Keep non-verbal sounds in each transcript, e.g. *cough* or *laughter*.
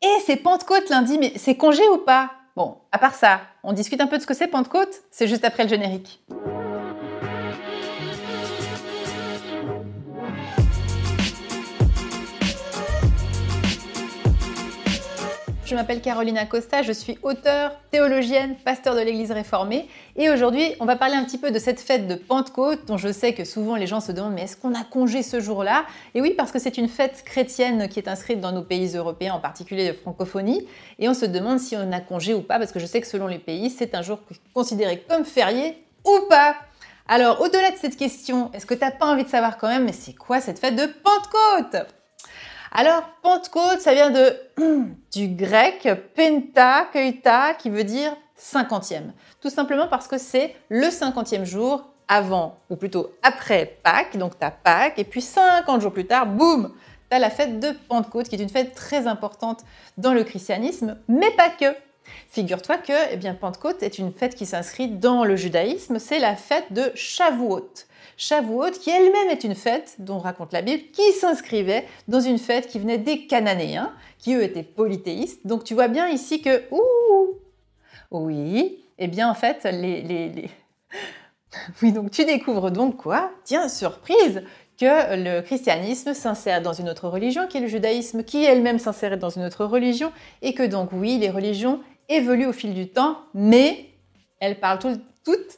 Et c'est Pentecôte lundi, mais c'est congé ou pas? Bon, à part ça, on discute un peu de ce que c'est Pentecôte? C'est juste après le générique. Je m'appelle Caroline Acosta, je suis auteure, théologienne, pasteur de l'Église réformée. Et aujourd'hui on va parler un petit peu de cette fête de Pentecôte dont je sais que souvent les gens se demandent mais est-ce qu'on a congé ce jour-là? Et oui parce que c'est une fête chrétienne qui est inscrite dans nos pays européens, en particulier de francophonie, et on se demande si on a congé ou pas parce que je sais que selon les pays c'est un jour considéré comme férié ou pas. Alors au-delà de cette question, est-ce que tu n'as pas envie de savoir quand même mais c'est quoi cette fête de Pentecôte? Alors, Pentecôte, ça vient de, *clears throat* du grec penta, keita, qui veut dire cinquantième. Tout simplement parce que c'est le cinquantième jour avant, ou plutôt après Pâques, donc tu as Pâques, et puis 50 jours plus tard, boum, tu as la fête de Pentecôte, qui est une fête très importante dans le christianisme, mais pas que. Figure-toi que eh bien, Pentecôte est une fête qui s'inscrit dans le judaïsme, c'est la fête de Shavuot. Shavuot, qui elle-même est une fête dont raconte la Bible, qui s'inscrivait dans une fête qui venait des Cananéens, qui eux étaient polythéistes. Donc tu vois bien ici que, oui, eh bien en fait, les, les... *laughs* oui, donc tu découvres donc quoi? Tiens, surprise que le christianisme s'insère dans une autre religion, qui est le judaïsme, qui elle-même s'insère dans une autre religion, et que donc oui, les religions évoluent au fil du temps, mais elles parlent tout,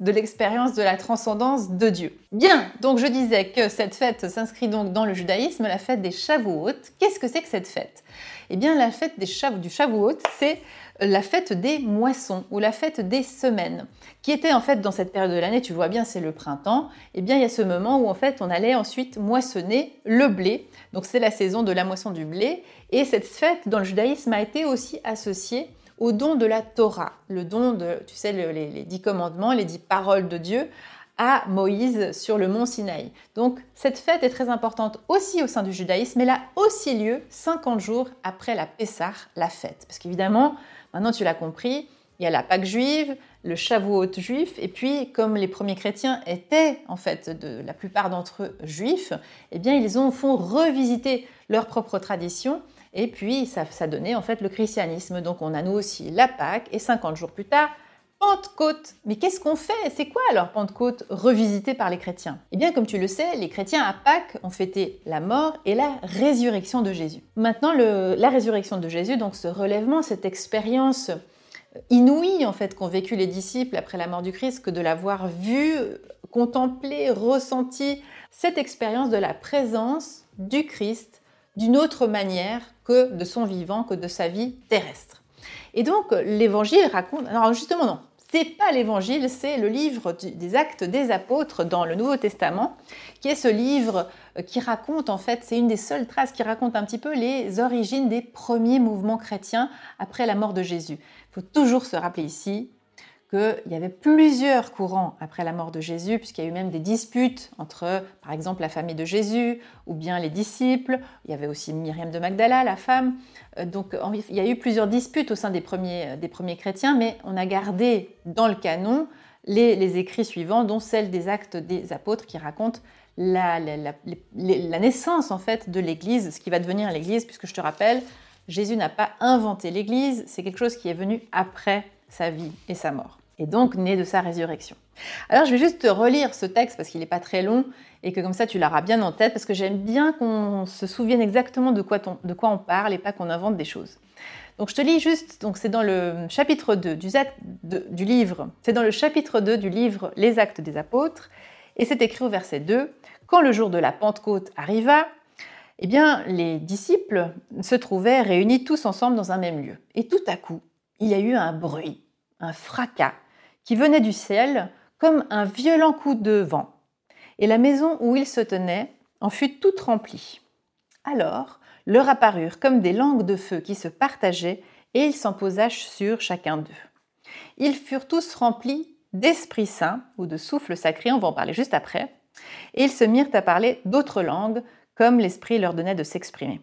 de l'expérience de la transcendance de Dieu. Bien, donc je disais que cette fête s'inscrit donc dans le judaïsme, la fête des Shavuot. Qu'est-ce que c'est que cette fête? Eh bien, la fête des du Shavuot, c'est la fête des moissons ou la fête des semaines, qui était en fait dans cette période de l'année, tu vois bien, c'est le printemps. Eh bien, il y a ce moment où en fait on allait ensuite moissonner le blé. Donc c'est la saison de la moisson du blé. Et cette fête dans le judaïsme a été aussi associée au don de la Torah, le don de, tu sais, les, dix commandements, les dix paroles de Dieu à Moïse sur le mont Sinaï. Donc cette fête est très importante aussi au sein du judaïsme, elle a aussi lieu 50 jours après la Pessah, la fête. Parce qu'évidemment, maintenant tu l'as compris, il y a la Pâque juive, le Shavuot juif, et puis comme les premiers chrétiens étaient en fait de la plupart d'entre eux juifs, eh bien ils ont font revisiter leur propre tradition et puis, ça, donnait en fait le christianisme. Donc, on a nous aussi la Pâque et 50 jours plus tard, Pentecôte. Mais qu'est-ce qu'on fait? C'est quoi alors Pentecôte revisité par les chrétiens? Eh bien, comme tu le sais, les chrétiens à Pâques ont fêté la mort et la résurrection de Jésus. Maintenant, la résurrection de Jésus, donc ce relèvement, cette expérience inouïe en fait qu'ont vécu les disciples après la mort du Christ, que de l'avoir vu, contemplé, ressenti, cette expérience de la présence du Christ d'une autre manière que de son vivant, que de sa vie terrestre. Et donc l'évangile raconte, alors justement non, c'est pas l'évangile, c'est le livre des actes des apôtres dans le Nouveau Testament, qui est ce livre euh, qui raconte en fait, c'est une des seules traces qui raconte un petit peu les origines des premiers mouvements chrétiens après la mort de Jésus. Il faut toujours se rappeler ici, qu'il y avait plusieurs courants après la mort de Jésus, puisqu'il y a eu même des disputes entre, par exemple, la famille de Jésus ou bien les disciples. Il y avait aussi Myriam de Magdala, la femme. Euh, donc il y a eu plusieurs disputes au sein des premiers, euh, des premiers chrétiens, mais on a gardé dans le canon les, écrits suivants, dont celle des actes des apôtres qui racontent la, la naissance en fait de l'Église, ce qui va devenir l'Église, puisque je te rappelle, Jésus n'a pas inventé l'Église, c'est quelque chose qui est venu après sa vie et sa mort et donc né de sa résurrection. Alors je vais juste te relire ce texte parce qu'il n'est pas très long et que comme ça tu l'auras bien en tête parce que j'aime bien qu'on se souvienne exactement de quoi, de quoi on parle et pas qu'on invente des choses. Donc je te lis juste, donc c'est dans le chapitre 2 du, du livre, c'est dans le chapitre 2 du livre Les actes des apôtres et c'est écrit au verset 2 quand le jour de la Pentecôte arriva, eh bien les disciples se trouvaient réunis tous ensemble dans un même lieu et tout à coup, il y a eu un bruit, un fracas qui venait du ciel comme un violent coup de vent, et la maison où ils se tenaient en fut toute remplie. Alors leur apparurent comme des langues de feu qui se partageaient, et ils s'en sur chacun d'eux. Ils furent tous remplis d'Esprit Saint ou de souffle sacré, on va en parler juste après, et ils se mirent à parler d'autres langues, comme l'Esprit leur donnait de s'exprimer.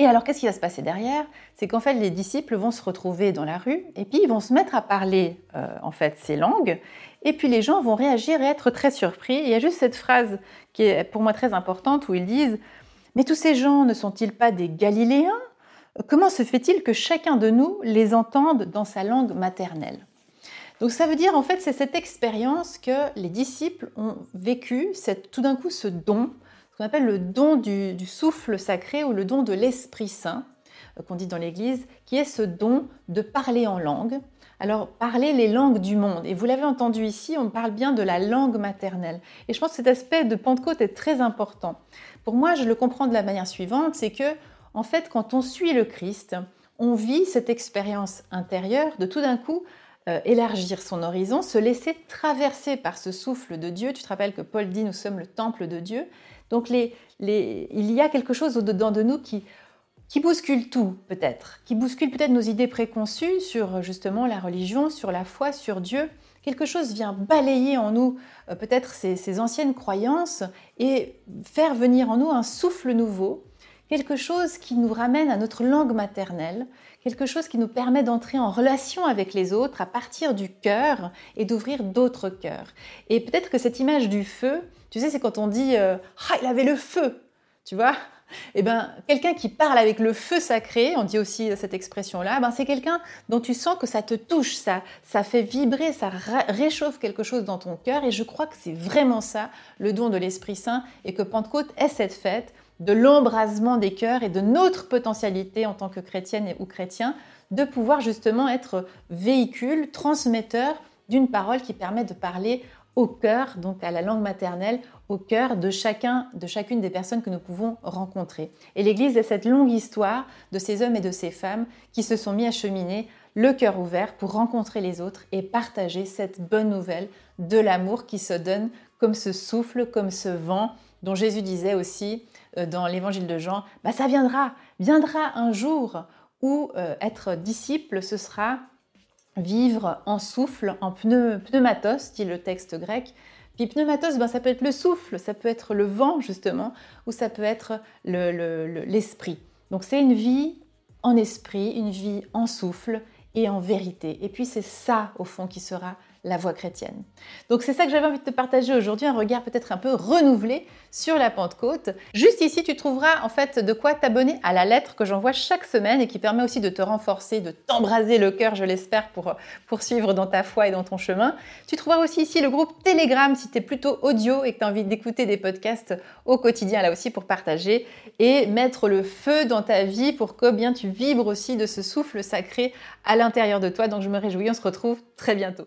Et alors, qu'est-ce qui va se passer derrière? C'est qu'en fait, les disciples vont se retrouver dans la rue et puis ils vont se mettre à parler euh, en fait ces langues. Et puis les gens vont réagir et être très surpris. il y a juste cette phrase qui est pour moi très importante où ils disent Mais tous ces gens ne sont-ils pas des Galiléens? Comment se fait-il que chacun de nous les entende dans sa langue maternelle? Donc ça veut dire en fait c'est cette expérience que les disciples ont vécu, c'est tout d'un coup ce don, qu'on appelle le don du, souffle sacré ou le don de l'Esprit Saint, euh, qu'on dit dans l'Église, qui est ce don de parler en langue. Alors, parler les langues du monde. Et vous l'avez entendu ici, on parle bien de la langue maternelle. Et je pense que cet aspect de Pentecôte est très important. Pour moi, je le comprends de la manière suivante, c'est que, en fait, quand on suit le Christ, on vit cette expérience intérieure de tout d'un coup euh, élargir son horizon, se laisser traverser par ce souffle de Dieu. Tu te rappelles que Paul dit nous sommes le temple de Dieu. Donc il y a quelque chose au-dedans de nous qui qui bouscule tout peut-être, qui bouscule peut-être nos idées préconçues sur justement la religion, sur la foi, sur Dieu. Quelque chose vient balayer en nous euh, peut-être ces, anciennes croyances et faire venir en nous un souffle nouveau, quelque chose qui nous ramène à notre langue maternelle, quelque chose qui nous permet d'entrer en relation avec les autres à partir du cœur et d'ouvrir d'autres cœurs. Et peut-être que cette image du feu, tu sais, c'est quand on dit euh, ah, il avait le feu, tu vois? Eh ben, quelqu'un qui parle avec le feu sacré, on dit aussi cette expression-là, ben, c'est quelqu'un dont tu sens que ça te touche, ça, ça fait vibrer, ça réchauffe quelque chose dans ton cœur. Et je crois que c'est vraiment ça, le don de l'Esprit Saint, et que Pentecôte est cette fête de l'embrasement des cœurs et de notre potentialité en tant que chrétienne ou chrétien de pouvoir justement être véhicule, transmetteur d'une parole qui permet de parler au cœur, donc à la langue maternelle, au cœur de chacun, de chacune des personnes que nous pouvons rencontrer. Et l'Église est cette longue histoire de ces hommes et de ces femmes qui se sont mis à cheminer le cœur ouvert pour rencontrer les autres et partager cette bonne nouvelle de l'amour qui se donne comme ce souffle, comme ce vent dont Jésus disait aussi euh, dans l'évangile de Jean, bah ça viendra, viendra un jour où euh, être disciple, ce sera vivre en souffle, en pneumatos, dit le texte grec. Puis pneumatos, ben, ça peut être le souffle, ça peut être le vent justement, ou ça peut être l'esprit. Donc c'est une vie en esprit, une vie en souffle et en vérité. Et puis c'est ça au fond qui sera la voie chrétienne. Donc c'est ça que j'avais envie de te partager aujourd'hui, un regard peut-être un peu renouvelé sur la Pentecôte. Juste ici, tu trouveras en fait de quoi t'abonner à la lettre que j'envoie chaque semaine et qui permet aussi de te renforcer, de t'embraser le cœur, je l'espère, pour poursuivre dans ta foi et dans ton chemin. Tu trouveras aussi ici le groupe Telegram si tu es plutôt audio et que tu as envie d'écouter des podcasts au quotidien là aussi pour partager et mettre le feu dans ta vie pour que bien tu vibres aussi de ce souffle sacré à l'intérieur de toi. Donc je me réjouis, on se retrouve très bientôt.